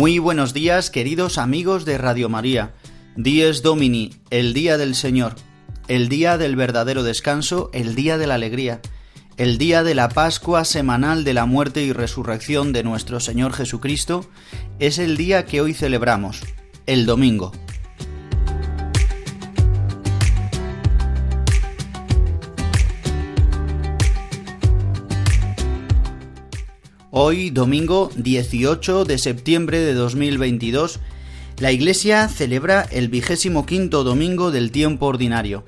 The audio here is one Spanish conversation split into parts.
Muy buenos días, queridos amigos de Radio María. Dies Domini, el día del Señor, el día del verdadero descanso, el día de la alegría, el día de la Pascua semanal de la muerte y resurrección de nuestro Señor Jesucristo, es el día que hoy celebramos, el domingo. Hoy, domingo 18 de septiembre de 2022, la Iglesia celebra el vigésimo quinto domingo del tiempo ordinario.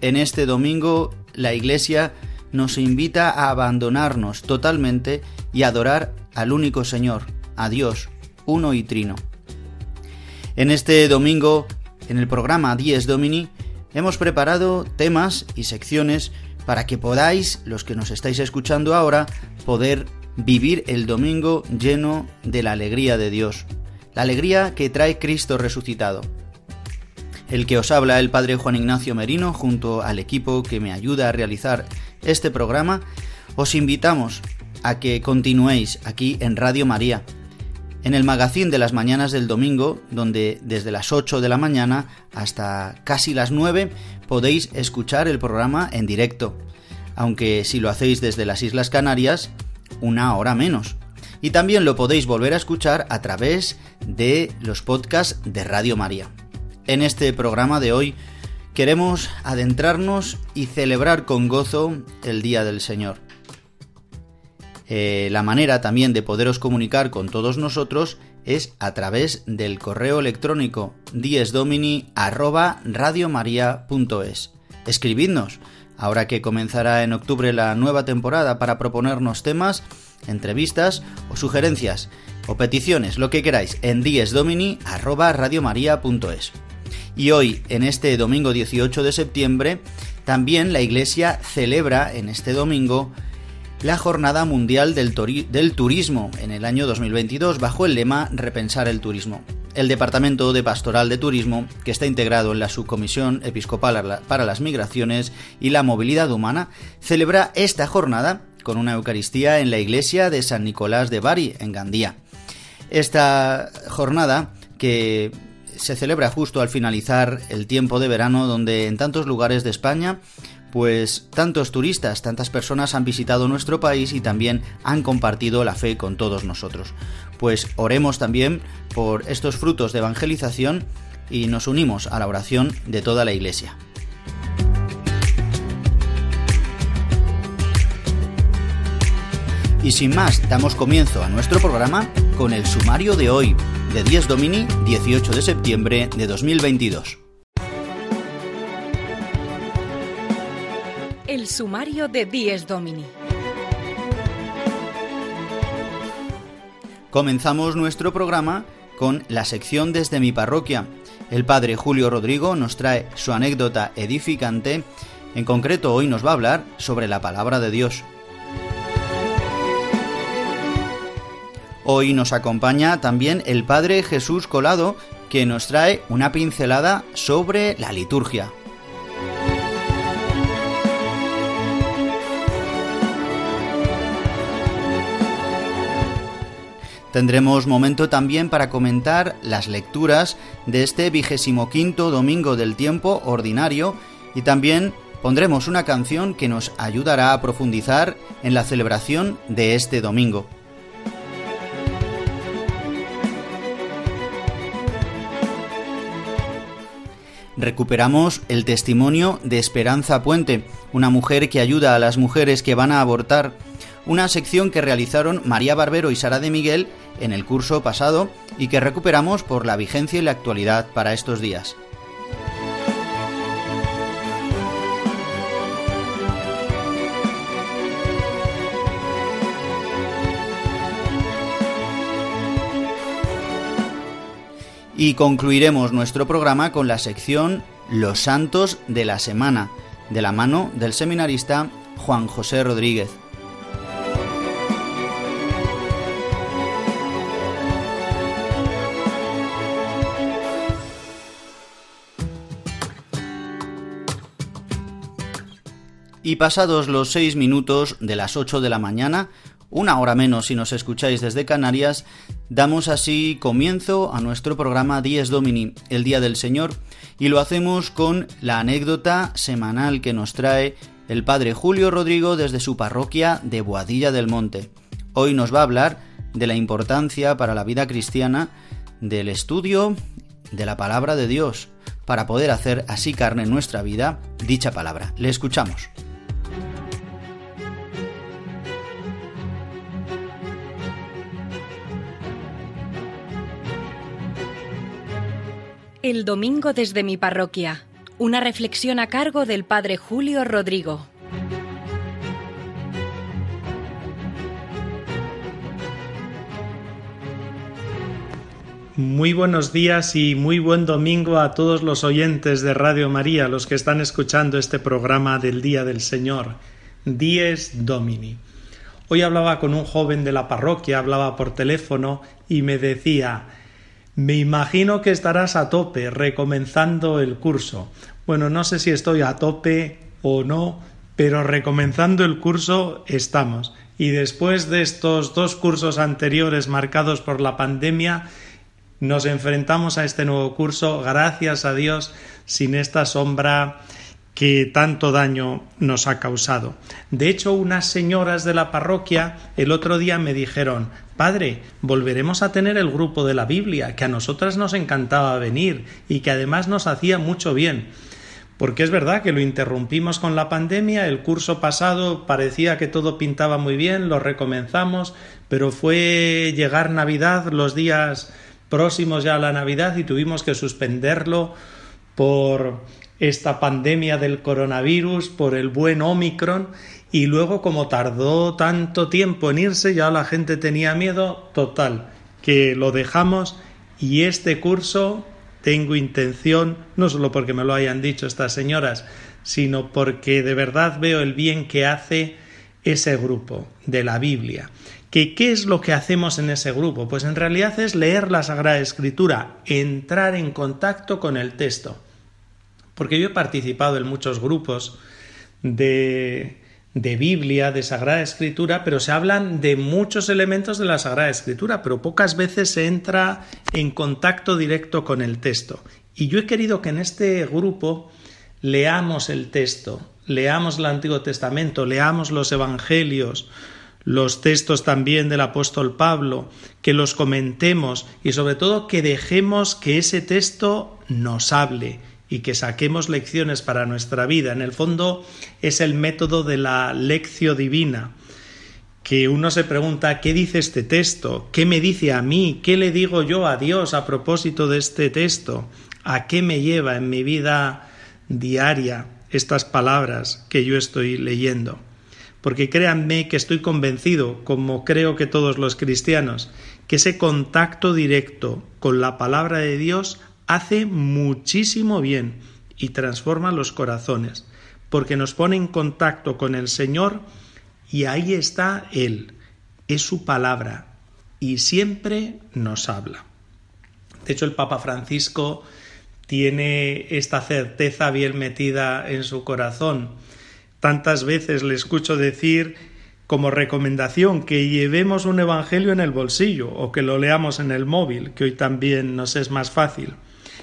En este domingo, la Iglesia nos invita a abandonarnos totalmente y adorar al único Señor, a Dios, uno y trino. En este domingo, en el programa Dies Domini, hemos preparado temas y secciones para que podáis, los que nos estáis escuchando ahora, poder vivir el domingo lleno de la alegría de Dios, la alegría que trae Cristo resucitado. El que os habla el Padre Juan Ignacio Merino junto al equipo que me ayuda a realizar este programa, os invitamos a que continuéis aquí en Radio María, en el magazín de las mañanas del domingo, donde desde las 8 de la mañana hasta casi las 9 podéis escuchar el programa en directo, aunque si lo hacéis desde las Islas Canarias, una hora menos. Y también lo podéis volver a escuchar a través de los podcasts de Radio María. En este programa de hoy queremos adentrarnos y celebrar con gozo el Día del Señor. Eh, la manera también de poderos comunicar con todos nosotros es a través del correo electrónico diesdomini@radiomaria.es. Escribidnos ahora que comenzará en octubre la nueva temporada para proponernos temas, entrevistas o sugerencias o peticiones, lo que queráis, en diesdomini@radiomaria.es. Y hoy, en este domingo 18 de septiembre, también la Iglesia celebra en este domingo la Jornada Mundial del, del, Turismo en el año 2022 bajo el lema Repensar el Turismo. El Departamento de Pastoral de Turismo, que está integrado en la Subcomisión Episcopal para las Migraciones y la Movilidad Humana, celebra esta jornada con una Eucaristía en la iglesia de San Nicolás de Bari, en Gandía. Esta jornada, que se celebra justo al finalizar el tiempo de verano, donde en tantos lugares de España pues tantos turistas, tantas personas han visitado nuestro país y también han compartido la fe con todos nosotros. Pues oremos también por estos frutos de evangelización y nos unimos a la oración de toda la Iglesia. Y sin más, damos comienzo a nuestro programa con el sumario de hoy, de 10 Domini, 18 de septiembre de 2022. El sumario de Dies Domini. Comenzamos nuestro programa con la sección desde mi parroquia. El padre Julio Rodrigo nos trae su anécdota edificante. En concreto, hoy nos va a hablar sobre la palabra de Dios. Hoy nos acompaña también el padre Jesús Colado, que nos trae una pincelada sobre la liturgia. Tendremos momento también para comentar las lecturas de este vigésimo quinto domingo del tiempo ordinario y también pondremos una canción que nos ayudará a profundizar en la celebración de este domingo. recuperamos el testimonio de Esperanza Puente, una mujer que ayuda a las mujeres que van a abortar, una sección que realizaron María Barbero y Sara de Miguel en el curso pasado y que recuperamos por la vigencia y la actualidad para estos días. Y concluiremos nuestro programa con la sección Los Santos de la Semana, de la mano del seminarista Juan José Rodríguez. Y pasados los seis minutos de las ocho de la mañana, una hora menos si nos escucháis desde Canarias, damos así comienzo a nuestro programa Dies Domini, el Día del Señor, y lo hacemos con la anécdota semanal que nos trae el Padre Julio Rodrigo desde su parroquia de Boadilla del Monte. Hoy nos va a hablar de la importancia para la vida cristiana del estudio de la palabra de Dios, para poder hacer así carne en nuestra vida dicha palabra. Le escuchamos. El domingo desde mi parroquia. Una reflexión a cargo del Padre Julio Rodrigo. Muy buenos días y muy buen domingo a todos los oyentes de Radio María, los que están escuchando este programa del Día del Señor, Dies Domini. Hoy hablaba con un joven de la parroquia, hablaba por teléfono y me decía me imagino que estarás a tope recomenzando el curso. Bueno, no sé si estoy a tope o no, pero recomenzando el curso estamos. Y después de estos dos cursos anteriores marcados por la pandemia, nos enfrentamos a este nuevo curso, gracias a Dios, sin esta sombra que tanto daño nos ha causado. De hecho, unas señoras de la parroquia el otro día me dijeron Padre, volveremos a tener el grupo de la Biblia, que a nosotras nos encantaba venir y que además nos hacía mucho bien. Porque es verdad que lo interrumpimos con la pandemia, el curso pasado parecía que todo pintaba muy bien, lo recomenzamos, pero fue llegar Navidad, los días próximos ya a la Navidad y tuvimos que suspenderlo por esta pandemia del coronavirus, por el buen Omicron, y luego como tardó tanto tiempo en irse, ya la gente tenía miedo, total, que lo dejamos y este curso tengo intención, no solo porque me lo hayan dicho estas señoras, sino porque de verdad veo el bien que hace ese grupo de la Biblia. ¿Que ¿Qué es lo que hacemos en ese grupo? Pues en realidad es leer la Sagrada Escritura, entrar en contacto con el texto porque yo he participado en muchos grupos de, de Biblia, de Sagrada Escritura, pero se hablan de muchos elementos de la Sagrada Escritura, pero pocas veces se entra en contacto directo con el texto. Y yo he querido que en este grupo leamos el texto, leamos el Antiguo Testamento, leamos los Evangelios, los textos también del apóstol Pablo, que los comentemos y sobre todo que dejemos que ese texto nos hable, y que saquemos lecciones para nuestra vida. En el fondo es el método de la lección divina, que uno se pregunta ¿qué dice este texto? ¿Qué me dice a mí? ¿Qué le digo yo a Dios a propósito de este texto? ¿A qué me lleva en mi vida diaria estas palabras que yo estoy leyendo? Porque créanme que estoy convencido, como creo que todos los cristianos, que ese contacto directo con la palabra de Dios hace muchísimo bien y transforma los corazones, porque nos pone en contacto con el Señor y ahí está Él, es su palabra y siempre nos habla. De hecho, el Papa Francisco tiene esta certeza bien metida en su corazón. Tantas veces le escucho decir como recomendación que llevemos un Evangelio en el bolsillo o que lo leamos en el móvil, que hoy también nos es más fácil.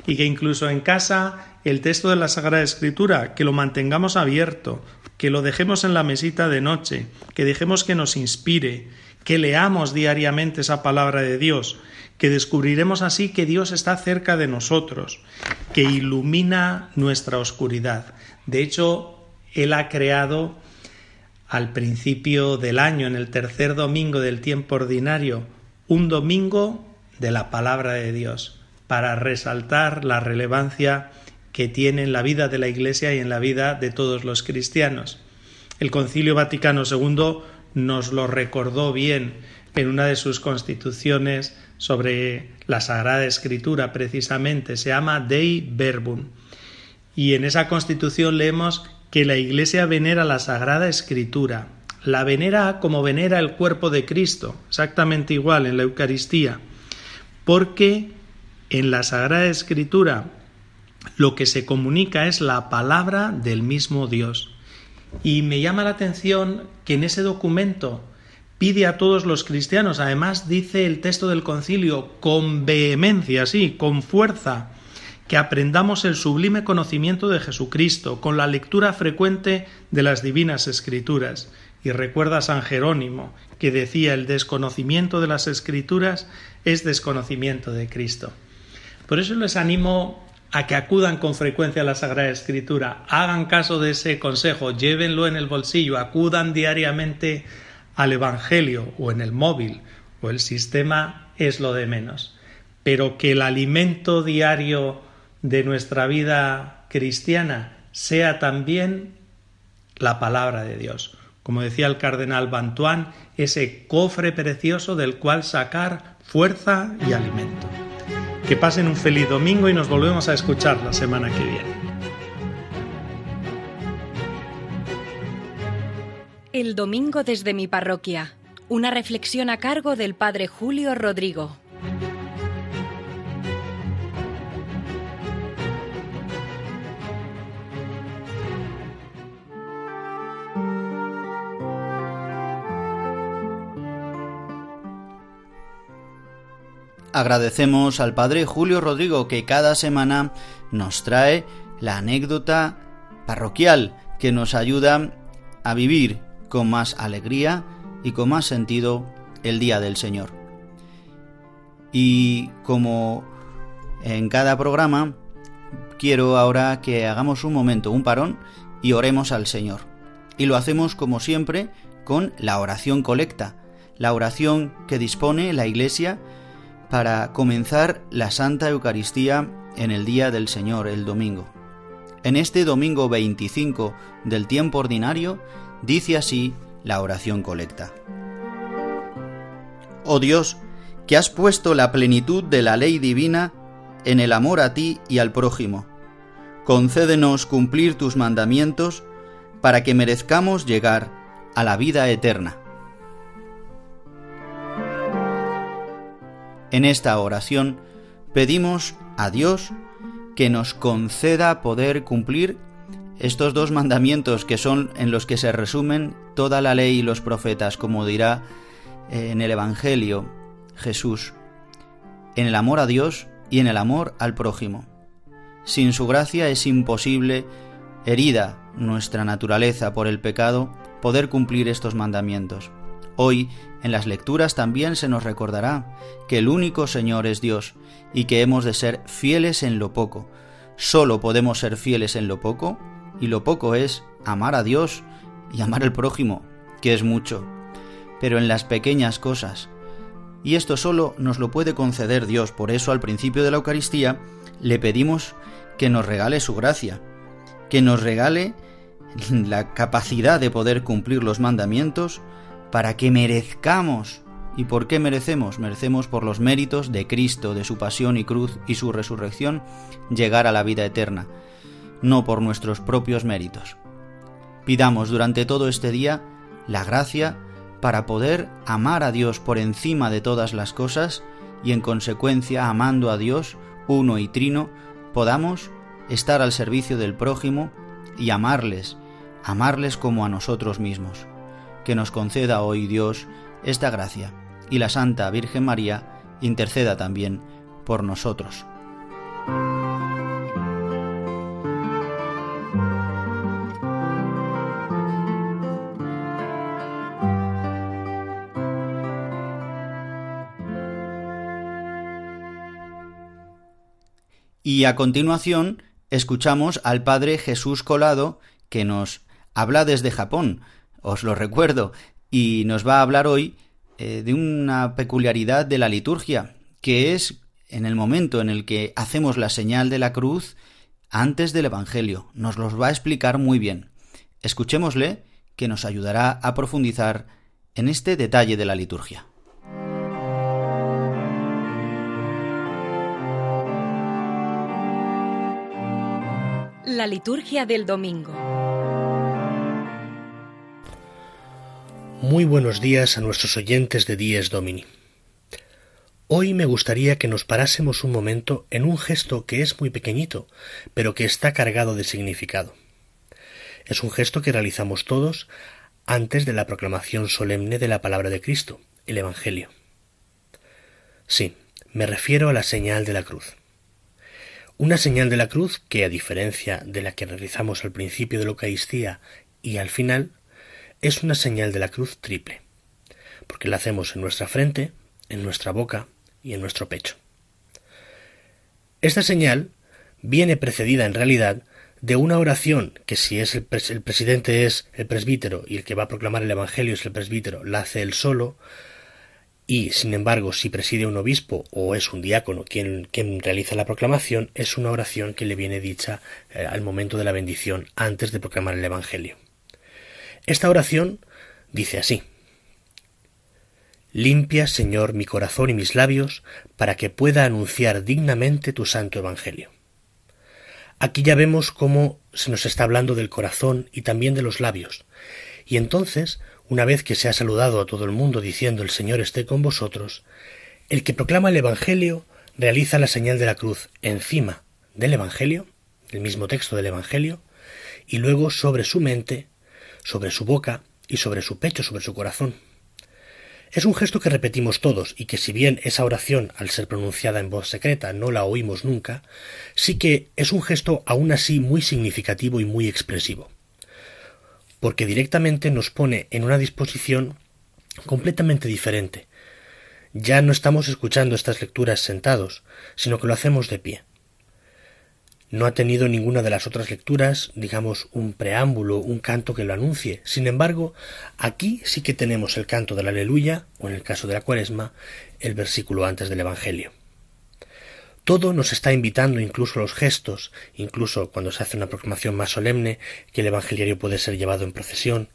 Y que incluso en casa el texto de la Sagrada Escritura, que lo mantengamos abierto, que lo dejemos en la mesita de noche, que dejemos que nos inspire, que leamos diariamente esa palabra de Dios, que descubriremos así que Dios está cerca de nosotros, que ilumina nuestra oscuridad. De hecho, Él ha creado al principio del año, en el tercer domingo del tiempo ordinario, un domingo de la palabra de Dios, para resaltar la relevancia que tiene en la vida de la Iglesia y en la vida de todos los cristianos. El Concilio Vaticano II nos lo recordó bien en una de sus constituciones sobre la Sagrada Escritura, precisamente, se llama Dei Verbum. Y en esa constitución leemos que la Iglesia venera la Sagrada Escritura, la venera como venera el cuerpo de Cristo, exactamente igual en la Eucaristía, porque en la Sagrada Escritura lo que se comunica es la palabra del mismo Dios. Y me llama la atención que en ese documento pide a todos los cristianos, además dice el texto del concilio con vehemencia, sí, con fuerza, que aprendamos el sublime conocimiento de Jesucristo con la lectura frecuente de las divinas escrituras. Y recuerda a San Jerónimo, que decía el desconocimiento de las escrituras es desconocimiento de Cristo. Por eso les animo a que acudan con frecuencia a la Sagrada Escritura, hagan caso de ese consejo, llévenlo en el bolsillo, acudan diariamente al Evangelio o en el móvil o el sistema es lo de menos, pero que el alimento diario de nuestra vida cristiana sea también la palabra de Dios. Como decía el cardenal Bantuán, ese cofre precioso del cual sacar fuerza y alimento. Que pasen un feliz domingo y nos volvemos a escuchar la semana que viene. El domingo desde mi parroquia. Una reflexión a cargo del Padre Julio Rodrigo. Agradecemos al Padre Julio Rodrigo que cada semana nos trae la anécdota parroquial que nos ayuda a vivir con más alegría y con más sentido el Día del Señor. Y como en cada programa, quiero ahora que hagamos un momento, un parón, y oremos al Señor. Y lo hacemos como siempre con la oración colecta, la oración que dispone la Iglesia para comenzar la Santa Eucaristía en el día del Señor, el domingo. En este domingo 25 del tiempo ordinario, dice así la oración colecta. Oh Dios, que has puesto la plenitud de la ley divina en el amor a ti y al prójimo, concédenos cumplir tus mandamientos para que merezcamos llegar a la vida eterna En esta oración pedimos a Dios que nos conceda poder cumplir estos dos mandamientos que son en los que se resumen toda la ley y los profetas, como dirá eh, en el Evangelio Jesús, en el amor a Dios y en el amor al prójimo. Sin su gracia es imposible, herida nuestra naturaleza por el pecado, poder cumplir estos mandamientos. Hoy, en las lecturas también se nos recordará que el único Señor es Dios y que hemos de ser fieles en lo poco. Solo podemos ser fieles en lo poco y lo poco es amar a Dios y amar al prójimo, que es mucho. Pero en las pequeñas cosas. Y esto solo nos lo puede conceder Dios, por eso al principio de la Eucaristía le pedimos que nos regale su gracia, que nos regale la capacidad de poder cumplir los mandamientos, para que merezcamos. ¿Y por qué merecemos? Merecemos por los méritos de Cristo, de su pasión y cruz y su resurrección, llegar a la vida eterna, no por nuestros propios méritos. Pidamos durante todo este día la gracia para poder amar a Dios por encima de todas las cosas y en consecuencia amando a Dios, uno y trino, podamos estar al servicio del prójimo y amarles, amarles como a nosotros mismos que nos conceda hoy Dios esta gracia y la Santa Virgen María interceda también por nosotros. Y a continuación escuchamos al Padre Jesús Colado que nos habla desde Japón os lo recuerdo, y nos va a hablar hoy eh, de una peculiaridad de la liturgia, que es en el momento en el que hacemos la señal de la cruz antes del Evangelio. Nos los va a explicar muy bien. Escuchémosle, que nos ayudará a profundizar en este detalle de la liturgia. La liturgia del domingo. Muy buenos días a nuestros oyentes de Dies Domini. Hoy me gustaría que nos parásemos un momento en un gesto que es muy pequeñito, pero que está cargado de significado. Es un gesto que realizamos todos antes de la proclamación solemne de la palabra de Cristo, el Evangelio. Sí, me refiero a la señal de la cruz. Una señal de la cruz que, a diferencia de la que realizamos al principio de la Eucaristía y al final, es una señal de la cruz triple, porque la hacemos en nuestra frente, en nuestra boca y en nuestro pecho. Esta señal viene precedida en realidad de una oración que si es el, presidente es el presbítero y el que va a proclamar el Evangelio es el presbítero, la hace él solo, y sin embargo si preside un obispo o es un diácono quien, realiza la proclamación, es una oración que le viene dicha eh, al momento de la bendición antes de proclamar el Evangelio. Esta oración dice así Limpia, Señor, mi corazón y mis labios, para que pueda anunciar dignamente tu santo Evangelio. Aquí ya vemos cómo se nos está hablando del corazón y también de los labios. Y entonces, una vez que se ha saludado a todo el mundo diciendo el Señor esté con vosotros, el que proclama el Evangelio realiza la señal de la cruz encima del Evangelio, el mismo texto del Evangelio, y luego sobre su mente, sobre su boca y sobre su pecho, sobre su corazón. Es un gesto que repetimos todos y que si bien esa oración, al ser pronunciada en voz secreta, no la oímos nunca, sí que es un gesto aún así muy significativo y muy expresivo. Porque directamente nos pone en una disposición completamente diferente. Ya no estamos escuchando estas lecturas sentados, sino que lo hacemos de pie. No ha tenido ninguna de las otras lecturas, digamos, un preámbulo, un canto que lo anuncie. Sin embargo, aquí sí que tenemos el canto de la aleluya, o en el caso de la cuaresma, el versículo antes del Evangelio. Todo nos está invitando, incluso los gestos, incluso cuando se hace una proclamación más solemne, que el Evangeliario puede ser llevado en procesión,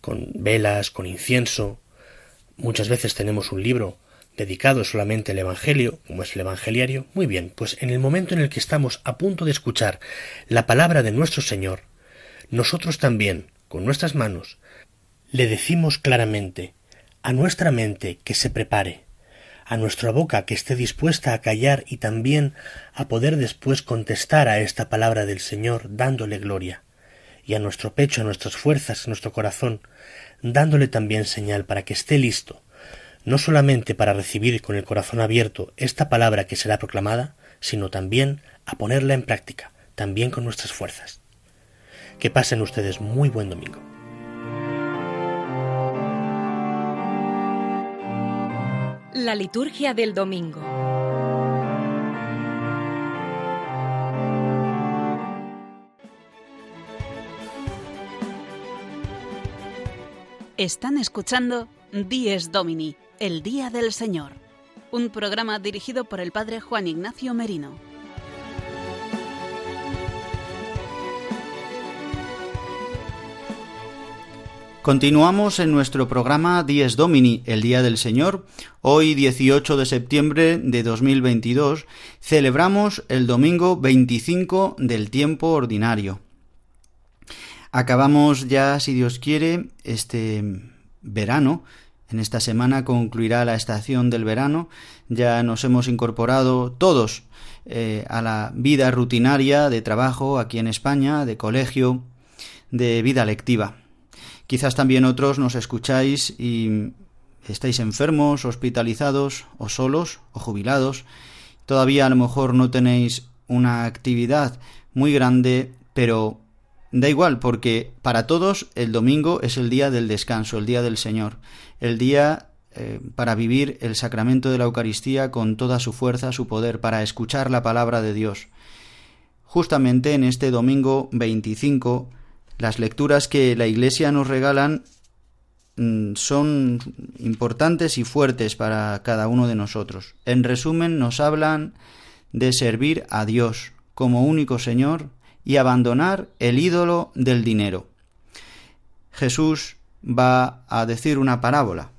con velas, con incienso. Muchas veces tenemos un libro dedicado solamente al Evangelio, como es el Evangeliario, muy bien, pues en el momento en el que estamos a punto de escuchar la palabra de nuestro Señor, nosotros también, con nuestras manos, le decimos claramente a nuestra mente que se prepare, a nuestra boca que esté dispuesta a callar y también a poder después contestar a esta palabra del Señor dándole gloria, y a nuestro pecho, a nuestras fuerzas, a nuestro corazón, dándole también señal para que esté listo no solamente para recibir con el corazón abierto esta palabra que será proclamada, sino también a ponerla en práctica, también con nuestras fuerzas. Que pasen ustedes muy buen domingo. La liturgia del domingo. Están escuchando Dies Domini el Día del Señor, un programa dirigido por el Padre Juan Ignacio Merino. Continuamos en nuestro programa Dies Domini, el Día del Señor. Hoy, 18 de septiembre de 2022, celebramos el domingo 25 del tiempo ordinario. Acabamos ya, si Dios quiere, este verano en esta semana concluirá la estación del verano. Ya nos hemos incorporado todos eh, a la vida rutinaria de trabajo aquí en España, de colegio, de vida lectiva. Quizás también otros nos escucháis y estáis enfermos, hospitalizados, o solos, o jubilados. Todavía a lo mejor no tenéis una actividad muy grande, pero Da igual, porque para todos el domingo es el día del descanso, el día del Señor, el día eh, para vivir el sacramento de la Eucaristía con toda su fuerza, su poder, para escuchar la palabra de Dios. Justamente en este domingo 25, las lecturas que la Iglesia nos regalan mm, son importantes y fuertes para cada uno de nosotros. En resumen, nos hablan de servir a Dios como único Señor y abandonar el ídolo del dinero. Jesús va a decir una parábola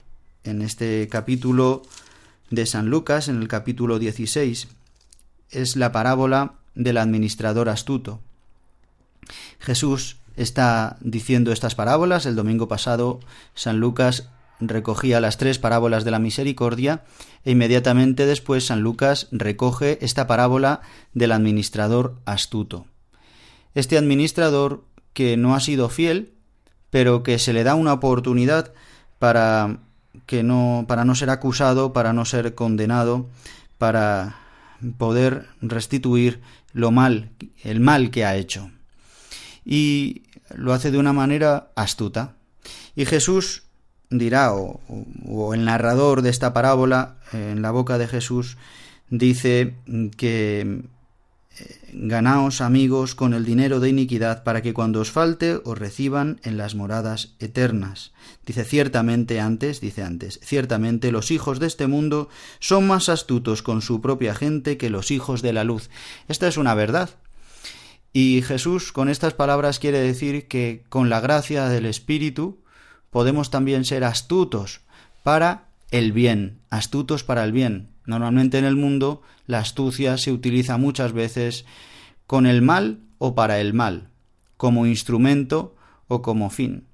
en este capítulo de San Lucas, en el capítulo 16, es la parábola del administrador astuto. Jesús está diciendo estas parábolas. El domingo pasado San Lucas recogía las tres parábolas de la misericordia e inmediatamente después San Lucas recoge esta parábola del administrador astuto. Este administrador que no ha sido fiel, pero que se le da una oportunidad para que no para no ser acusado, para no ser condenado, para poder restituir lo mal, el mal que ha hecho. Y lo hace de una manera astuta. Y Jesús dirá, o, o el narrador de esta parábola, en la boca de Jesús, dice que Ganaos amigos con el dinero de iniquidad para que cuando os falte os reciban en las moradas eternas. Dice ciertamente antes, dice antes, ciertamente los hijos de este mundo son más astutos con su propia gente que los hijos de la luz. Esta es una verdad. Y Jesús con estas palabras quiere decir que con la gracia del Espíritu podemos también ser astutos para el bien, astutos para el bien. Normalmente en el mundo la astucia se utiliza muchas veces con el mal o para el mal, como instrumento o como fin,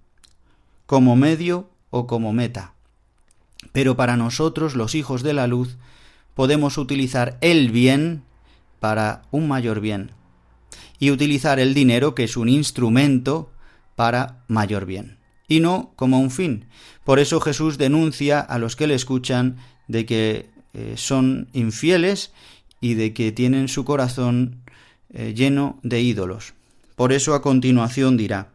como medio o como meta. Pero para nosotros, los hijos de la luz, podemos utilizar el bien para un mayor bien y utilizar el dinero, que es un instrumento, para mayor bien, y no como un fin. Por eso Jesús denuncia a los que le escuchan de que eh, son infieles y de que tienen su corazón eh, lleno de ídolos. Por eso a continuación dirá,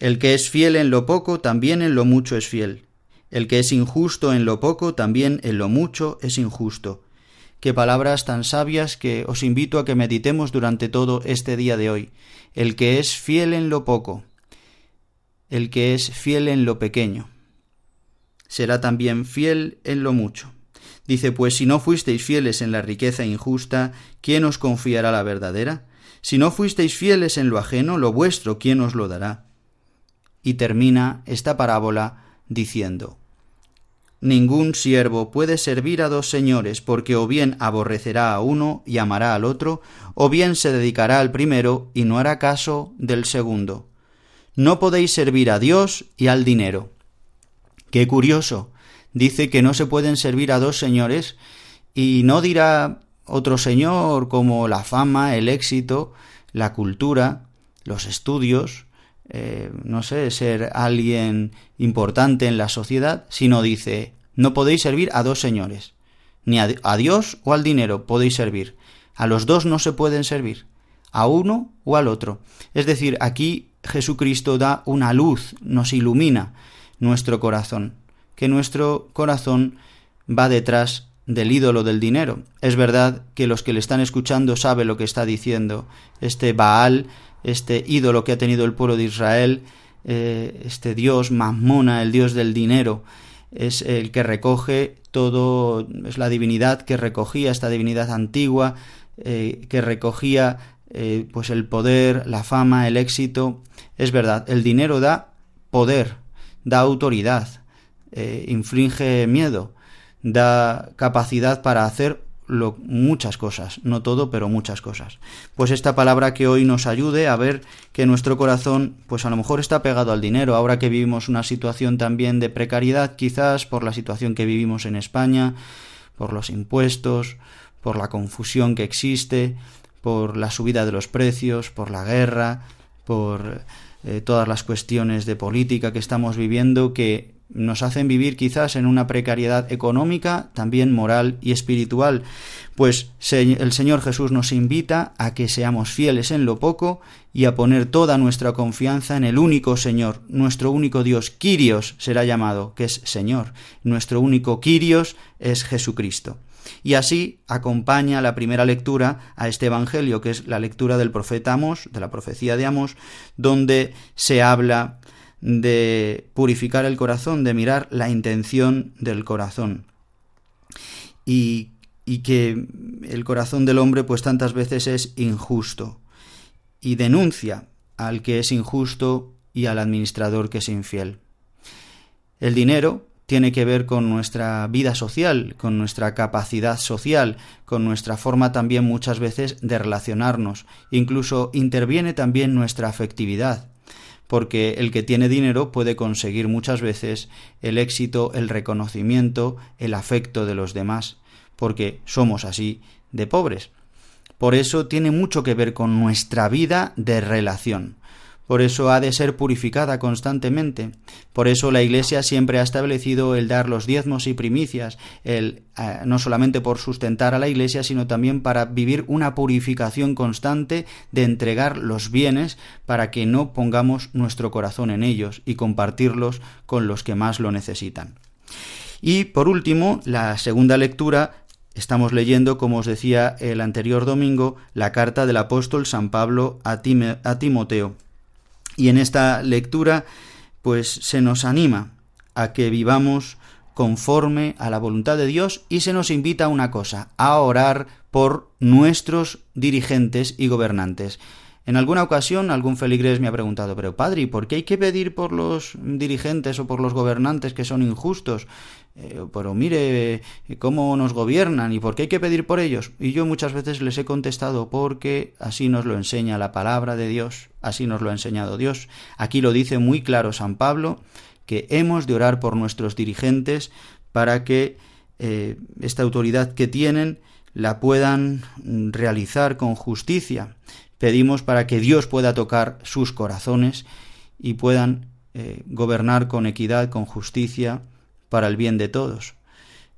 El que es fiel en lo poco, también en lo mucho es fiel. El que es injusto en lo poco, también en lo mucho es injusto. Qué palabras tan sabias que os invito a que meditemos durante todo este día de hoy. El que es fiel en lo poco, el que es fiel en lo pequeño, será también fiel en lo mucho. Dice, pues si no fuisteis fieles en la riqueza injusta, ¿quién os confiará la verdadera? Si no fuisteis fieles en lo ajeno, lo vuestro, ¿quién os lo dará? Y termina esta parábola diciendo, Ningún siervo puede servir a dos señores, porque o bien aborrecerá a uno y amará al otro, o bien se dedicará al primero y no hará caso del segundo. No podéis servir a Dios y al dinero. Qué curioso, dice que no se pueden servir a dos señores y no dirá otro señor como la fama, el éxito, la cultura, los estudios, eh, no sé, ser alguien importante en la sociedad, sino dice, no podéis servir a dos señores, ni a, a Dios o al dinero podéis servir, a los dos no se pueden servir, a uno o al otro. Es decir, aquí Jesucristo da una luz, nos ilumina nuestro corazón que nuestro corazón va detrás del ídolo del dinero. Es verdad que los que le están escuchando saben lo que está diciendo. Este Baal, este ídolo que ha tenido el pueblo de Israel, eh, este dios Mamona, el dios del dinero, es el que recoge todo, es la divinidad que recogía, esta divinidad antigua, eh, que recogía eh, pues el poder, la fama, el éxito. Es verdad, el dinero da poder, da autoridad, eh, inflige miedo, da capacidad para hacer muchas cosas, no todo, pero muchas cosas. Pues esta palabra que hoy nos ayude a ver que nuestro corazón, pues a lo mejor está pegado al dinero, ahora que vivimos una situación también de precariedad, quizás por la situación que vivimos en España, por los impuestos, por la confusión que existe, por la subida de los precios, por la guerra, por eh, todas las cuestiones de política que estamos viviendo que nos hacen vivir quizás en una precariedad económica, también moral y espiritual, pues el Señor Jesús nos invita a que seamos fieles en lo poco y a poner toda nuestra confianza en el único Señor, nuestro único Dios, Quirios será llamado, que es Señor, nuestro único Quirios es Jesucristo. Y así acompaña la primera lectura a este Evangelio, que es la lectura del profeta Amos, de la profecía de Amos, donde se habla de purificar el corazón, de mirar la intención del corazón. Y, y que el corazón del hombre pues tantas veces es injusto y denuncia al que es injusto y al administrador que es infiel. El dinero tiene que ver con nuestra vida social, con nuestra capacidad social, con nuestra forma también muchas veces de relacionarnos. Incluso interviene también nuestra afectividad, porque el que tiene dinero puede conseguir muchas veces el éxito, el reconocimiento, el afecto de los demás, porque somos así de pobres. Por eso tiene mucho que ver con nuestra vida de relación. Por eso ha de ser purificada constantemente. Por eso la Iglesia siempre ha establecido el dar los diezmos y primicias, eh, no solamente por sustentar a la Iglesia, sino también para vivir una purificación constante de entregar los bienes para que no pongamos nuestro corazón en ellos y compartirlos con los que más lo necesitan. Y por último, la segunda lectura Estamos leyendo, como os decía el anterior domingo, la carta del apóstol San Pablo a, Timoteo. Y en esta lectura, pues se nos anima a que vivamos conforme a la voluntad de Dios y se nos invita a una cosa, a orar por nuestros dirigentes y gobernantes. En alguna ocasión algún feligrés me ha preguntado, pero padre, ¿y por qué hay que pedir por los dirigentes o por los gobernantes que son injustos? Eh, pero mire cómo nos gobiernan y por qué hay que pedir por ellos. Y yo muchas veces les he contestado porque así nos lo enseña la palabra de Dios, así nos lo ha enseñado Dios. Aquí lo dice muy claro San Pablo, que hemos de orar por nuestros dirigentes para que eh, esta autoridad que tienen la puedan realizar con justicia. Pedimos para que Dios pueda tocar sus corazones y puedan eh, gobernar con equidad, con justicia, para el bien de todos.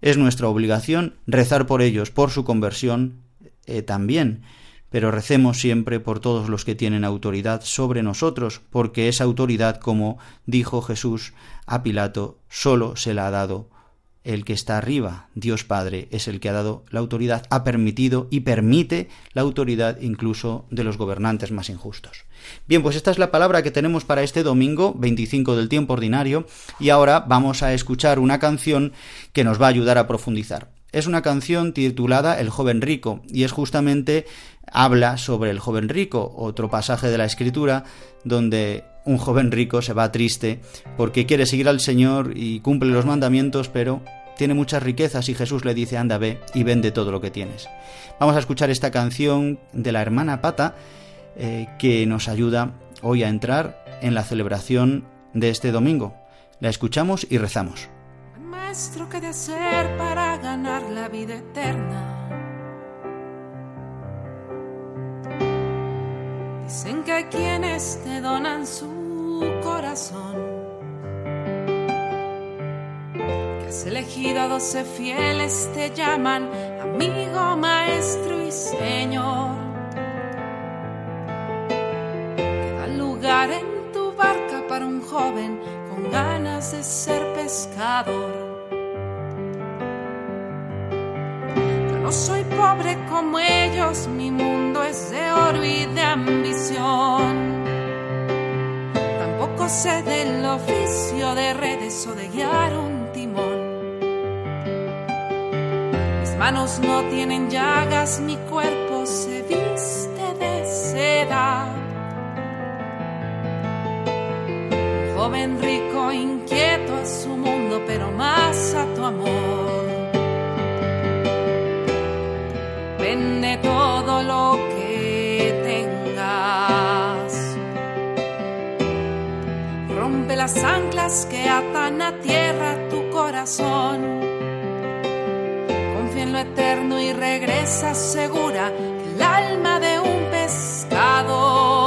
Es nuestra obligación rezar por ellos, por su conversión eh, también, pero recemos siempre por todos los que tienen autoridad sobre nosotros, porque esa autoridad, como dijo Jesús a Pilato, solo se la ha dado el que está arriba, Dios Padre, es el que ha dado la autoridad, ha permitido y permite la autoridad incluso de los gobernantes más injustos. Bien, pues esta es la palabra que tenemos para este domingo 25 del tiempo ordinario y ahora vamos a escuchar una canción que nos va a ayudar a profundizar. Es una canción titulada El joven rico y es justamente habla sobre el joven rico, otro pasaje de la escritura donde un joven rico se va triste porque quiere seguir al Señor y cumple los mandamientos, pero tiene muchas riquezas y Jesús le dice anda ve y vende todo lo que tienes. Vamos a escuchar esta canción de la hermana Pata eh, que nos ayuda hoy a entrar en la celebración de este domingo. La escuchamos y rezamos. Maestro, ¿qué de para ganar la vida eterna? Dicen que quienes te donan su corazón. Que has elegido a doce fieles, te llaman amigo, maestro y señor. en tu barca para un joven con ganas de ser pescador. No soy pobre como ellos, mi mundo es de oro y de ambición. Tampoco sé del oficio de redes o de guiar un timón. Mis manos no tienen llagas, mi cuerpo se viste de seda joven rico, inquieto a su mundo, pero más a tu amor. Vende todo lo que tengas. Rompe las anclas que atan a tierra tu corazón. Confía en lo eterno y regresa segura el alma de un pescador.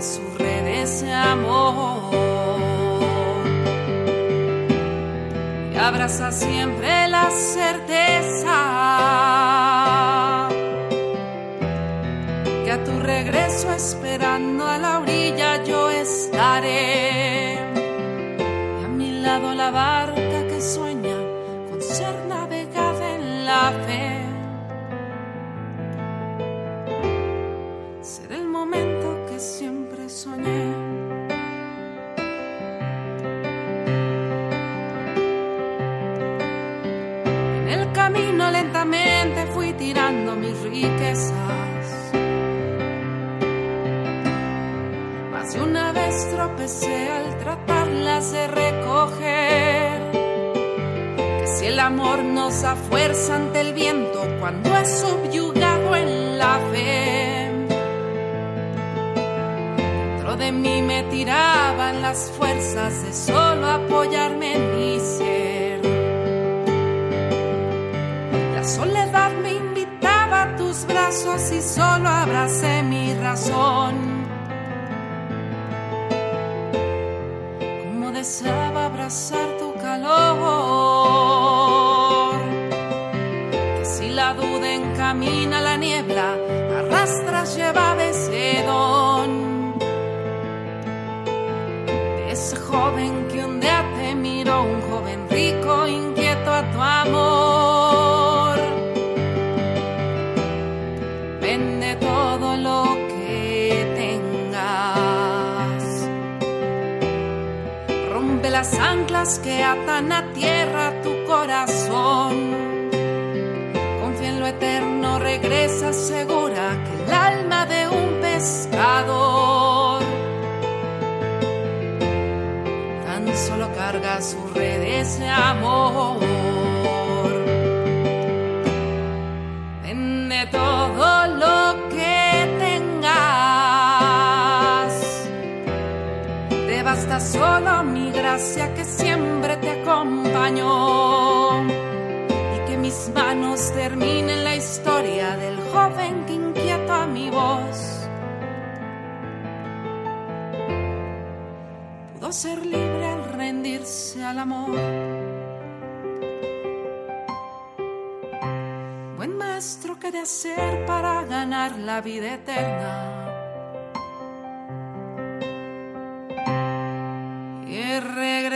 sus redes amor. Abraza siempre la certeza. Que a tu regreso esperando riquezas. Más de una vez tropecé al tratarlas de recoger. Que si el amor nos da fuerza ante el viento cuando es subyugado en la fe. Dentro de mí me tiraban las fuerzas de solo apoyarme en mi ser. La soledad me brazos y solo abracé mi razón. Como deseaba abrazar tu calor. Que atan a tierra tu corazón. Confía en lo eterno, regresa segura que el alma de un pescador tan solo carga sus redes de amor. Basta solo mi gracia que siempre te acompañó. Y que mis manos terminen la historia del joven que inquieta mi voz. Pudo ser libre al rendirse al amor. Buen maestro que de hacer para ganar la vida eterna.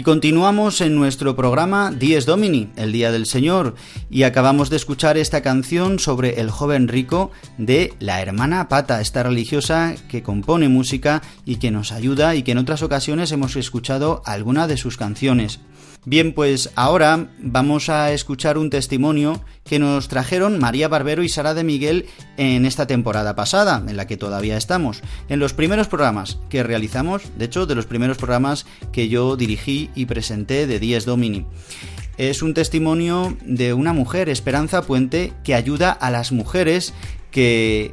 Y continuamos en nuestro programa Dies Domini, el Día del Señor, y acabamos de escuchar esta canción sobre el joven rico de la hermana Pata, esta religiosa que compone música y que nos ayuda y que en otras ocasiones hemos escuchado alguna de sus canciones. Bien, pues ahora vamos a escuchar un testimonio que nos trajeron María Barbero y Sara de Miguel en esta temporada pasada, en la que todavía estamos, en los primeros programas que realizamos, de hecho, de los primeros programas que yo dirigí y presenté de Dies Domini. Es un testimonio de una mujer, Esperanza Puente, que ayuda a las mujeres que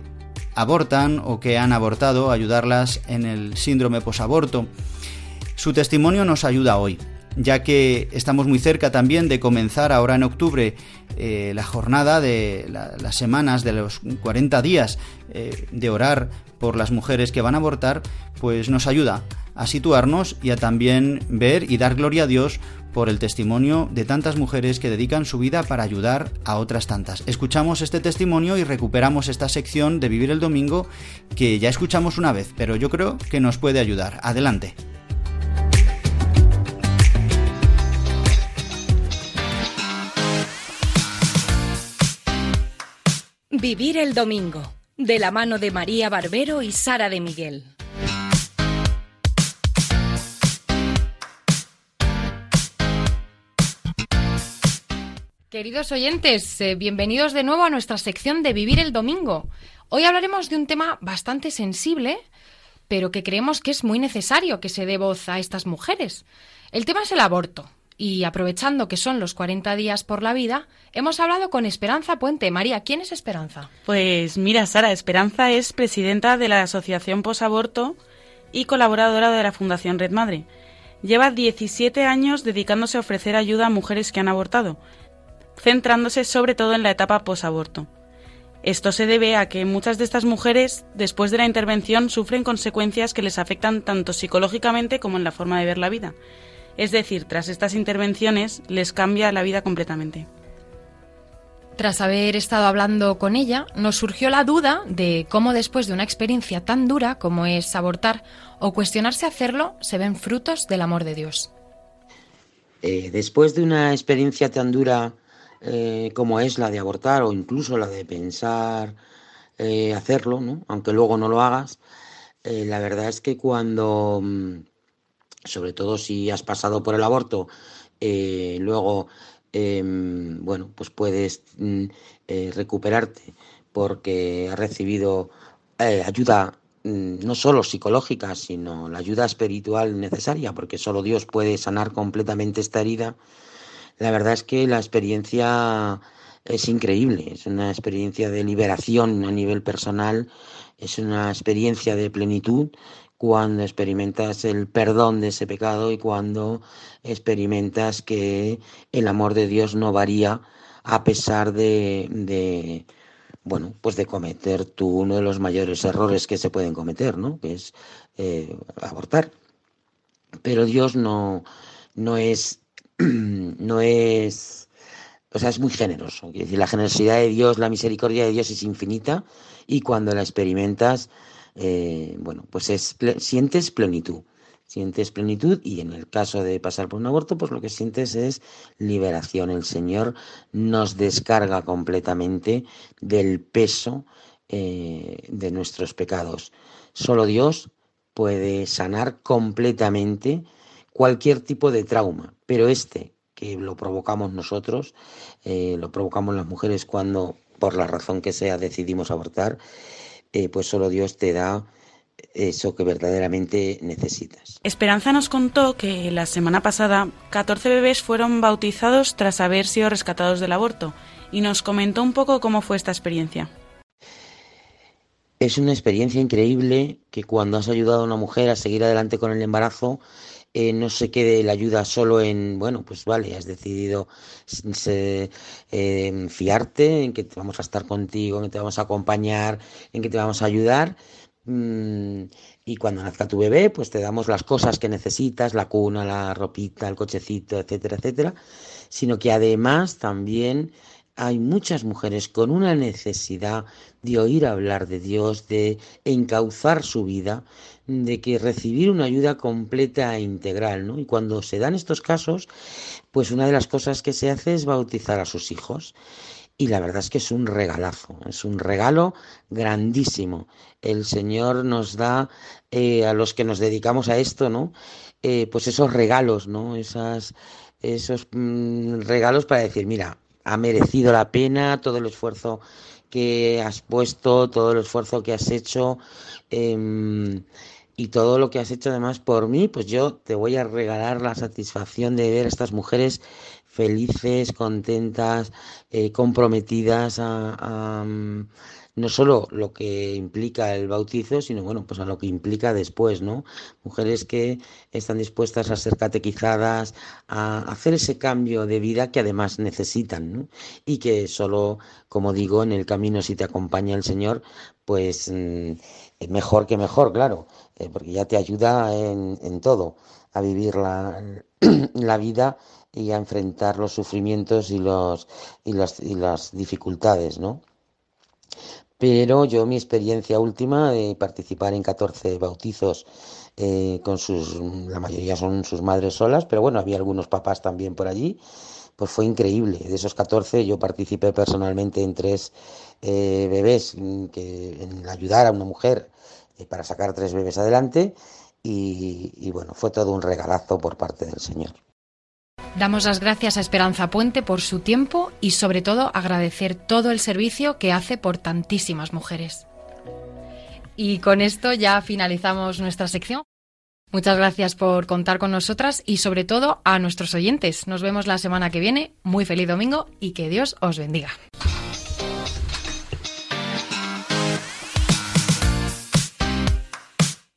abortan o que han abortado, ayudarlas en el síndrome posaborto. Su testimonio nos ayuda hoy ya que estamos muy cerca también de comenzar ahora en octubre eh, la jornada de la, las semanas de los 40 días eh, de orar por las mujeres que van a abortar, pues nos ayuda a situarnos y a también ver y dar gloria a Dios por el testimonio de tantas mujeres que dedican su vida para ayudar a otras tantas. Escuchamos este testimonio y recuperamos esta sección de Vivir el Domingo que ya escuchamos una vez, pero yo creo que nos puede ayudar. Adelante. Vivir el Domingo, de la mano de María Barbero y Sara de Miguel. Queridos oyentes, eh, bienvenidos de nuevo a nuestra sección de Vivir el Domingo. Hoy hablaremos de un tema bastante sensible, pero que creemos que es muy necesario que se dé voz a estas mujeres. El tema es el aborto. Y aprovechando que son los 40 días por la vida, hemos hablado con Esperanza Puente. María, ¿quién es Esperanza? Pues mira, Sara, Esperanza es presidenta de la Asociación Posaborto y colaboradora de la Fundación Red Madre. Lleva 17 años dedicándose a ofrecer ayuda a mujeres que han abortado centrándose sobre todo en la etapa posaborto. Esto se debe a que muchas de estas mujeres, después de la intervención, sufren consecuencias que les afectan tanto psicológicamente como en la forma de ver la vida. Es decir, tras estas intervenciones les cambia la vida completamente. Tras haber estado hablando con ella, nos surgió la duda de cómo después de una experiencia tan dura como es abortar o cuestionarse hacerlo, se ven frutos del amor de Dios. Eh, después de una experiencia tan dura eh, como es la de abortar o incluso la de pensar eh, hacerlo, ¿no? aunque luego no lo hagas, eh, la verdad es que cuando, mm, sobre todo si has pasado por el aborto, luego, em, bueno, pues puedes mm, recuperarte porque has recibido ayuda mm, no solo psicológica, sino la ayuda espiritual necesaria, porque solo Dios puede sanar completamente esta herida. La verdad es que la experiencia es increíble, es una experiencia de liberación a nivel personal, es una experiencia de plenitud cuando experimentas el perdón de ese pecado y cuando experimentas que el amor de Dios no varía a pesar de, bueno, pues de cometer tú uno de los mayores errores que se pueden cometer, ¿no? Que es eh, abortar. Pero Dios no, no es no es, o sea, es muy generoso. Decir, la generosidad de Dios, la misericordia de Dios es infinita y cuando la experimentas, eh, bueno, pues es, sientes plenitud. Sientes plenitud y en el caso de pasar por un aborto, pues lo que sientes es liberación. El Señor nos descarga completamente del peso eh, de nuestros pecados. Solo Dios puede sanar completamente cualquier tipo de trauma, pero este que lo provocamos nosotros, eh, lo provocamos las mujeres cuando, por la razón que sea, decidimos abortar, eh, pues solo Dios te da eso que verdaderamente necesitas. Esperanza nos contó que la semana pasada 14 bebés fueron bautizados tras haber sido rescatados del aborto y nos comentó un poco cómo fue esta experiencia. Es una experiencia increíble que cuando has ayudado a una mujer a seguir adelante con el embarazo, eh, no se quede la ayuda solo en, bueno, pues vale, has decidido eh, fiarte en que te vamos a estar contigo, en que te vamos a acompañar, en que te vamos a ayudar. Mm, y cuando nazca tu bebé, pues te damos las cosas que necesitas, la cuna, la ropita, el cochecito, etcétera, etcétera. Sino que además también hay muchas mujeres con una necesidad de oír hablar de Dios, de encauzar su vida, de que recibir una ayuda completa e integral, ¿no? Y cuando se dan estos casos, pues una de las cosas que se hace es bautizar a sus hijos. Y la verdad es que es un regalazo, es un regalo grandísimo. El Señor nos da eh, a los que nos dedicamos a esto, ¿no? Eh, pues esos regalos, ¿no? Esas, esos mm, regalos para decir, mira, ha merecido la pena todo el esfuerzo que has puesto, todo el esfuerzo que has hecho. Em, y todo lo que has hecho además por mí, pues yo te voy a regalar la satisfacción de ver a estas mujeres felices, contentas, eh, comprometidas a, no solo lo que implica el bautizo, sino bueno, pues a lo que implica después, ¿no? Mujeres que están dispuestas a ser catequizadas, a hacer ese cambio de vida que además necesitan, ¿no? Y que solo, como digo, en el camino si te acompaña el Señor, pues mm, mejor que mejor, claro, eh, porque ya te ayuda en, en todo, a vivir la, la vida y a enfrentar los sufrimientos y, los, y, las, y las dificultades, ¿no? Pero yo mi experiencia última de participar en 14 bautizos eh, con sus, la mayoría son sus madres solas, pero bueno, había algunos papás también por allí, pues fue increíble. De esos 14 yo participé personalmente en tres eh, bebés, mm, que, en ayudar a una mujer eh, para sacar tres bebés adelante y, y bueno, fue todo un regalazo por parte del Señor. Damos las gracias a Esperanza Puente por su tiempo y sobre todo agradecer todo el servicio que hace por tantísimas mujeres. Y con esto ya finalizamos nuestra sección. Muchas gracias por contar con nosotras y sobre todo a nuestros oyentes. Nos vemos la semana que viene. Muy feliz domingo y que Dios os bendiga.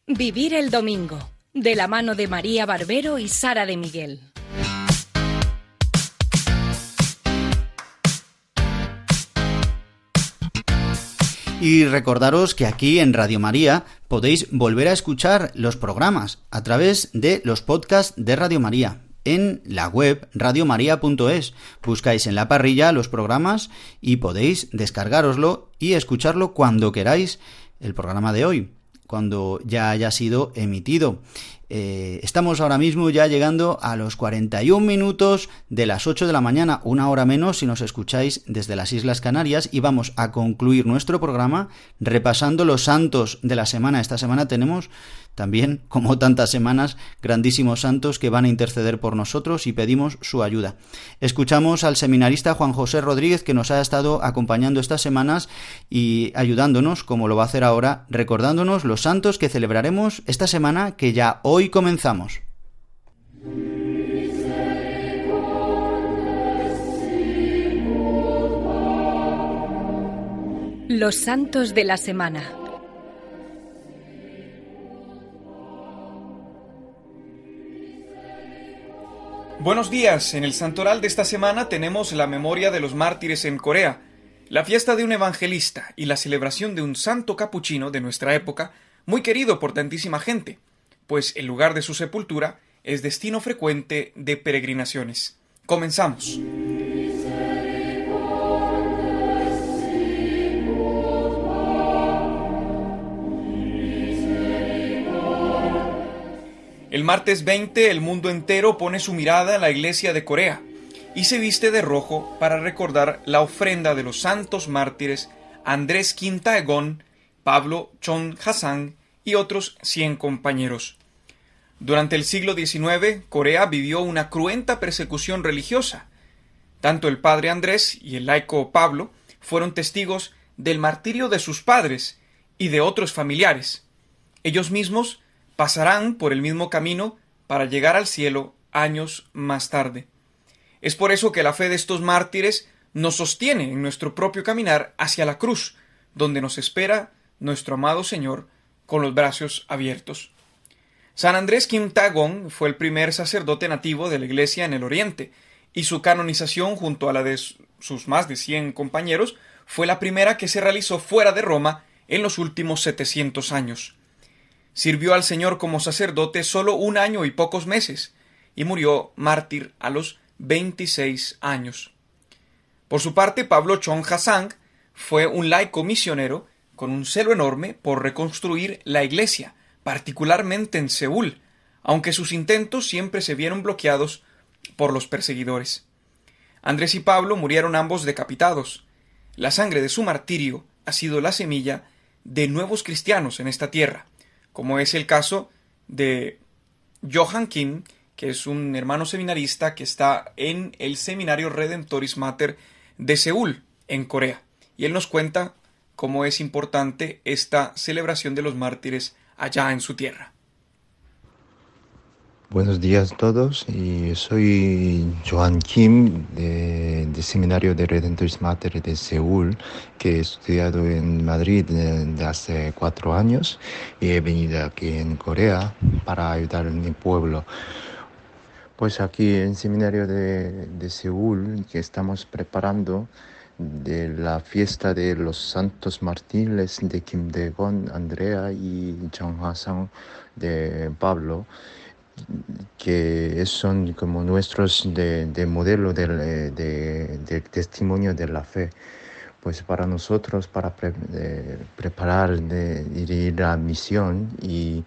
Vivir el domingo, de la mano de María Barbero y Sara de Miguel. Y recordaros que aquí en Radio María podéis volver a escuchar los programas a través de los podcasts de Radio María en la web radiomaria.es. Buscáis en la parrilla los programas y podéis descargaroslo y escucharlo cuando queráis el programa de hoy, cuando ya haya sido emitido. Eh, estamos ahora mismo ya llegando a los 41 minutos de las 8 de la mañana, una hora menos si nos escucháis desde las Islas Canarias y vamos a concluir nuestro programa repasando los santos de la semana. Esta semana tenemos también, como tantas semanas, grandísimos santos que van a interceder por nosotros y pedimos su ayuda. Escuchamos al seminarista Juan José Rodríguez que nos ha estado acompañando estas semanas y ayudándonos, como lo va a hacer ahora, recordándonos los santos que celebraremos esta semana que ya hoy comenzamos. Los santos de la semana. Buenos días, en el santoral de esta semana tenemos la memoria de los mártires en Corea, la fiesta de un evangelista y la celebración de un santo capuchino de nuestra época, muy querido por tantísima gente, pues el lugar de su sepultura es destino frecuente de peregrinaciones. Comenzamos. Martes 20 el mundo entero pone su mirada en la iglesia de Corea y se viste de rojo para recordar la ofrenda de los santos mártires Andrés Kim Taegon, Pablo Chon Hassan y otros 100 compañeros. Durante el siglo XIX, Corea vivió una cruenta persecución religiosa. Tanto el padre Andrés y el laico Pablo fueron testigos del martirio de sus padres y de otros familiares. Ellos mismos pasarán por el mismo camino para llegar al cielo años más tarde. Es por eso que la fe de estos mártires nos sostiene en nuestro propio caminar hacia la cruz, donde nos espera nuestro amado Señor con los brazos abiertos. San Andrés Kim fue el primer sacerdote nativo de la Iglesia en el Oriente, y su canonización junto a la de sus más de cien compañeros fue la primera que se realizó fuera de Roma en los últimos setecientos años. Sirvió al Señor como sacerdote solo un año y pocos meses, y murió mártir a los veintiséis años. Por su parte, Pablo Chong Hasang fue un laico misionero con un celo enorme por reconstruir la iglesia, particularmente en Seúl, aunque sus intentos siempre se vieron bloqueados por los perseguidores. Andrés y Pablo murieron ambos decapitados. La sangre de su martirio ha sido la semilla de nuevos cristianos en esta tierra, como es el caso de Johan Kim, que es un hermano seminarista que está en el Seminario Redentoris Mater de Seúl, en Corea. Y él nos cuenta cómo es importante esta celebración de los mártires allá en su tierra. Buenos días a todos, y soy Johan Kim de, Seminario de Redentoris Mater de Seúl, que he estudiado en Madrid desde hace cuatro años y he venido aquí en Corea para ayudar a mi pueblo. Pues aquí en Seminario de, de Seúl, que estamos preparando de la fiesta de los santos mártires de Kim Dae-gon, Andrea y Jung Ha-sang de Pablo que son como nuestros de, modelo del, de, testimonio de la fe. Pues para nosotros, para preparar de ir a misión y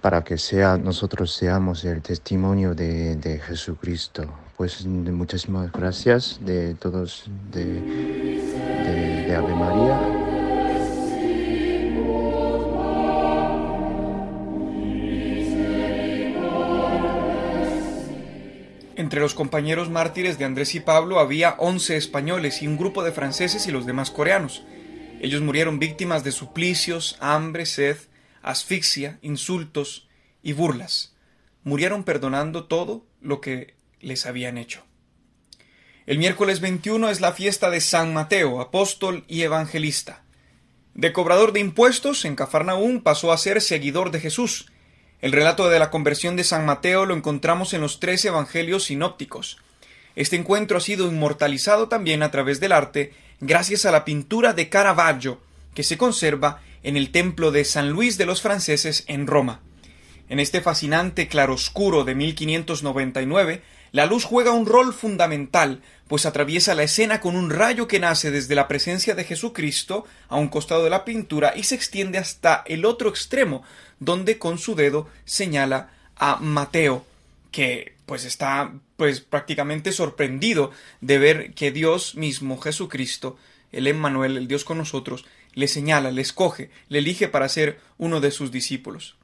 para que sea, nosotros seamos el testimonio de, Jesucristo. Pues muchísimas gracias de todos de Ave María. Entre los compañeros mártires de Andrés y Pablo había 11 españoles y un grupo de franceses y los demás coreanos. Ellos murieron víctimas de suplicios, hambre, sed, asfixia, insultos y burlas. Murieron perdonando todo lo que les habían hecho. El miércoles 21 es la fiesta de San Mateo, apóstol y evangelista. De cobrador de impuestos, en Cafarnaún pasó a ser seguidor de Jesús. El relato de la conversión de San Mateo lo encontramos en los tres evangelios sinópticos. Este encuentro ha sido inmortalizado también a través del arte gracias a la pintura de Caravaggio, que se conserva en el templo de San Luis de los franceses en Roma. En este fascinante claroscuro de 1599, la luz juega un rol fundamental, pues atraviesa la escena con un rayo que nace desde la presencia de Jesucristo a un costado de la pintura y se extiende hasta el otro extremo, donde con su dedo señala a Mateo, que pues está pues prácticamente sorprendido de ver que Dios mismo, Jesucristo, el Emmanuel, el Dios con nosotros, le señala, le escoge, le elige para ser uno de sus discípulos.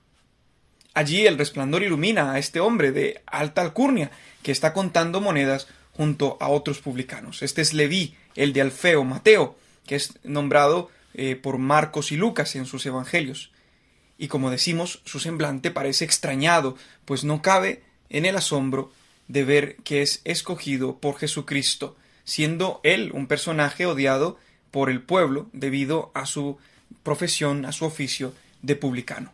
Allí el resplandor ilumina a este hombre de alta alcurnia, que está contando monedas junto a otros publicanos. Este es Leví, el de Alfeo, Mateo, que es nombrado eh, por Marcos y Lucas en sus evangelios. Y como decimos, su semblante parece extrañado, pues no cabe en el asombro de ver que es escogido por Jesucristo, siendo él un personaje odiado por el pueblo debido a su profesión, a su oficio de publicano.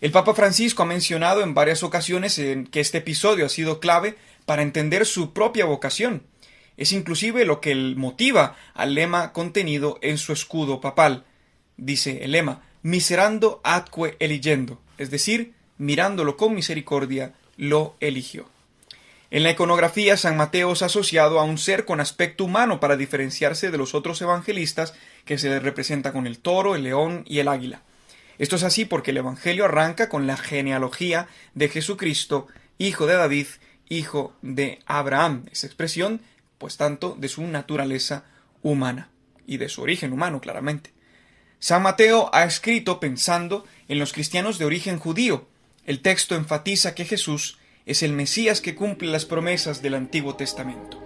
El Papa Francisco ha mencionado en varias ocasiones en que este episodio ha sido clave para entender su propia vocación. Es inclusive lo que motiva al lema contenido en su escudo papal. Dice el lema, miserando atque eligendo, es decir, mirándolo con misericordia, lo eligió. En la iconografía, San Mateo es asociado a un ser con aspecto humano para diferenciarse de los otros evangelistas que se le representa con el toro, el león y el águila. Esto es así porque el Evangelio arranca con la genealogía de Jesucristo, hijo de David, hijo de Abraham. Esa expresión, pues tanto de su naturaleza humana y de su origen humano, claramente. San Mateo ha escrito pensando en los cristianos de origen judío. El texto enfatiza que Jesús es el Mesías que cumple las promesas del Antiguo Testamento.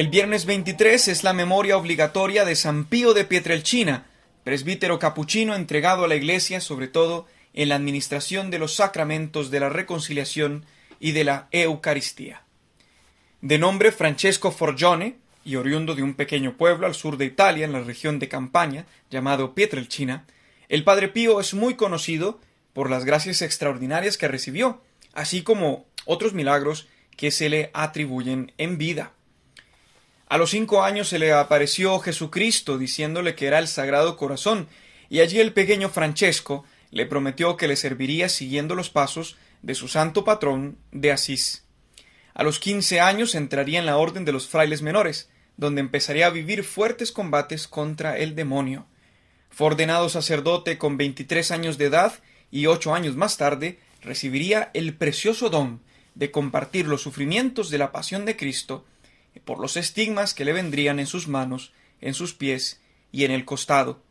El viernes 23 es la memoria obligatoria de San Pío de Pietrelcina, presbítero capuchino entregado a la Iglesia sobre todo en la administración de los sacramentos de la reconciliación y de la Eucaristía. De nombre Francesco Forgione, y oriundo de un pequeño pueblo al sur de Italia, en la región de Campania, llamado Pietrelcina, el Padre Pío es muy conocido por las gracias extraordinarias que recibió, así como otros milagros que se le atribuyen en vida. A los cinco años se le apareció Jesucristo diciéndole que era el Sagrado Corazón, y allí el pequeño Francesco le prometió que le serviría siguiendo los pasos de su santo patrón de Asís. A los quince años entraría en la orden de los frailes menores, donde empezaría a vivir fuertes combates contra el demonio. Fue ordenado sacerdote con veintitrés años de edad y ocho años más tarde recibiría el precioso don de compartir los sufrimientos de la pasión de Cristo por los estigmas que le vendrían en sus manos, en sus pies y en el costado.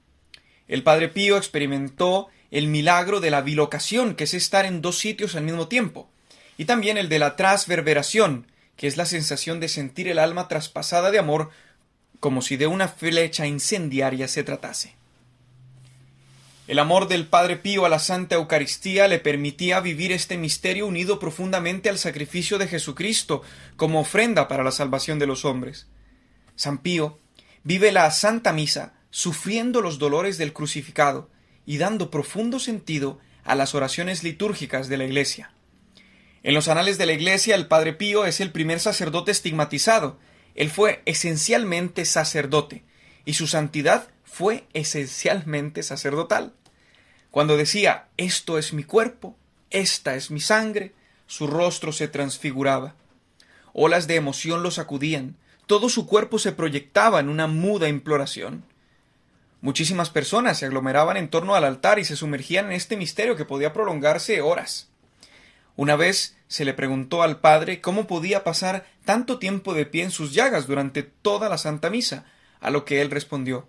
El Padre Pío experimentó el milagro de la bilocación, que es estar en dos sitios al mismo tiempo, y también el de la transverberación, que es la sensación de sentir el alma traspasada de amor como si de una flecha incendiaria se tratase. El amor del Padre Pío a la Santa Eucaristía le permitía vivir este misterio unido profundamente al sacrificio de Jesucristo como ofrenda para la salvación de los hombres. San Pío vive la Santa Misa sufriendo los dolores del crucificado y dando profundo sentido a las oraciones litúrgicas de la Iglesia. En los anales de la Iglesia el Padre Pío es el primer sacerdote estigmatizado. Él fue esencialmente sacerdote y su santidad fue esencialmente sacerdotal. Cuando decía esto es mi cuerpo, esta es mi sangre, su rostro se transfiguraba. Olas de emoción lo sacudían, todo su cuerpo se proyectaba en una muda imploración. Muchísimas personas se aglomeraban en torno al altar y se sumergían en este misterio que podía prolongarse horas. Una vez se le preguntó al padre cómo podía pasar tanto tiempo de pie en sus llagas durante toda la Santa Misa, a lo que él respondió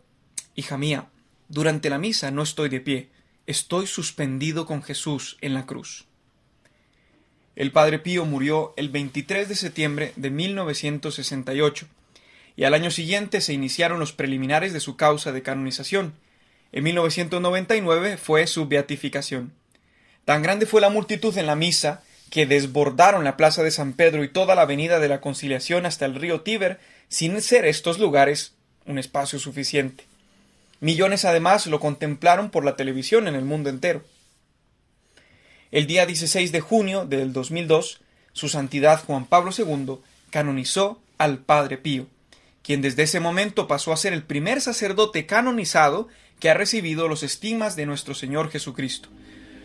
Hija mía, durante la misa no estoy de pie, estoy suspendido con Jesús en la cruz. El padre Pío murió el 23 de septiembre de 1968 y al año siguiente se iniciaron los preliminares de su causa de canonización. En 1999 fue su beatificación. Tan grande fue la multitud en la misa que desbordaron la plaza de San Pedro y toda la avenida de la Conciliación hasta el río Tíber, sin ser estos lugares un espacio suficiente. Millones además lo contemplaron por la televisión en el mundo entero. El día 16 de junio del 2002, su santidad Juan Pablo II canonizó al Padre Pío, quien desde ese momento pasó a ser el primer sacerdote canonizado que ha recibido los estigmas de nuestro Señor Jesucristo.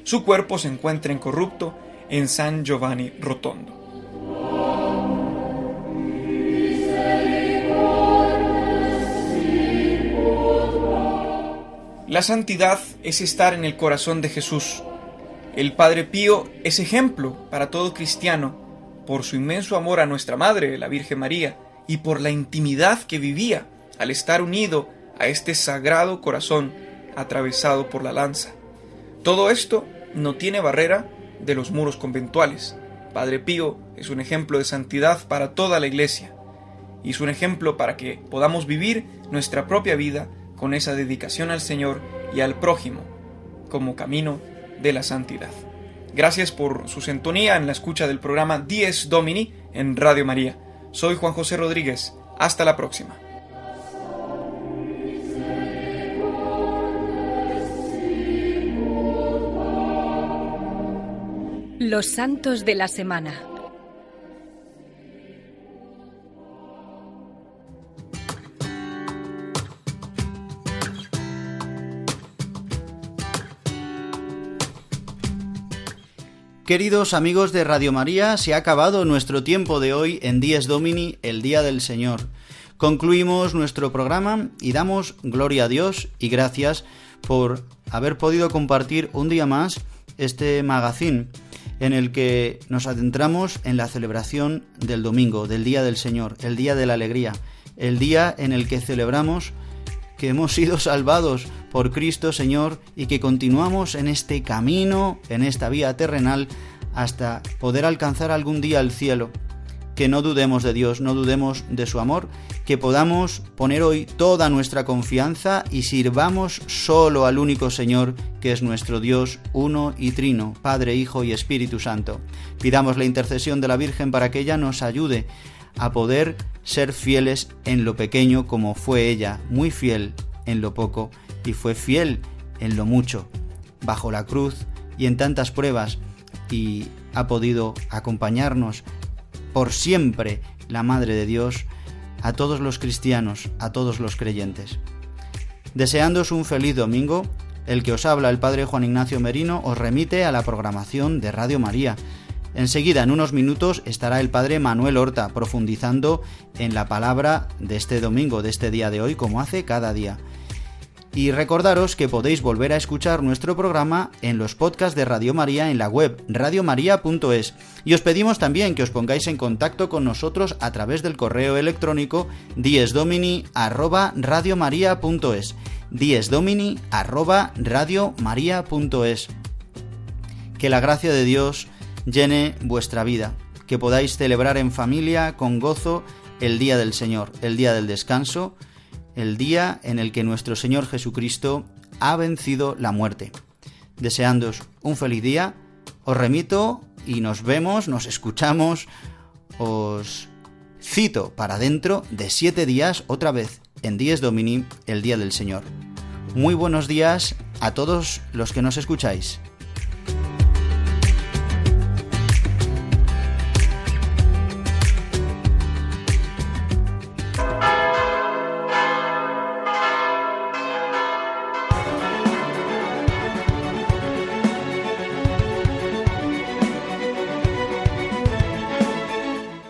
Su cuerpo se encuentra incorrupto en San Giovanni Rotondo. La santidad es estar en el corazón de Jesús. El Padre Pío es ejemplo para todo cristiano por su inmenso amor a nuestra Madre, la Virgen María, y por la intimidad que vivía al estar unido a este sagrado corazón atravesado por la lanza. Todo esto no tiene barrera de los muros conventuales. Padre Pío es un ejemplo de santidad para toda la Iglesia y es un ejemplo para que podamos vivir nuestra propia vida con esa dedicación al Señor y al prójimo como camino de la santidad. Gracias por su sintonía en la escucha del programa Dies Domini en Radio María. Soy Juan José Rodríguez. Hasta la próxima. Los santos de la semana. Queridos amigos de Radio María, se ha acabado nuestro tiempo de hoy en Dies Domini, el Día del Señor. Concluimos nuestro programa y damos gloria a Dios y gracias por haber podido compartir un día más este magazine en el que nos adentramos en la celebración del domingo, del Día del Señor, el Día de la Alegría, el día en el que celebramos que hemos sido salvados por Cristo Señor y que continuamos en este camino, en esta vía terrenal, hasta poder alcanzar algún día el cielo. Que no dudemos de Dios, no dudemos de su amor, que podamos poner hoy toda nuestra confianza y sirvamos solo al único Señor, que es nuestro Dios uno y trino, Padre, Hijo y Espíritu Santo. Pidamos la intercesión de la Virgen para que ella nos ayude a poder ser fieles en lo pequeño como fue ella, muy fiel en lo poco y fue fiel en lo mucho, bajo la cruz y en tantas pruebas y ha podido acompañarnos por siempre la Madre de Dios a todos los cristianos, a todos los creyentes. Deseándoos un feliz domingo, el que os habla el Padre Juan Ignacio Merino os remite a la programación de Radio María. Enseguida, en unos minutos, estará el Padre Manuel Horta profundizando en la palabra de este domingo, de este día de hoy, como hace cada día. Y recordaros que podéis volver a escuchar nuestro programa en los podcasts de Radio María en la web radiomaria.es. Y os pedimos también que os pongáis en contacto con nosotros a través del correo electrónico diesdomini@radiomaria.es. diesdomini@radiomaria.es. Que la gracia de Dios llene vuestra vida, que podáis celebrar en familia con gozo el día del Señor, el día del descanso el día en el que nuestro Señor Jesucristo ha vencido la muerte. Deseándoos un feliz día, os remito y nos vemos, nos escuchamos, os cito para dentro de siete días otra vez en Dies Domini, el Día del Señor. Muy buenos días a todos los que nos escucháis.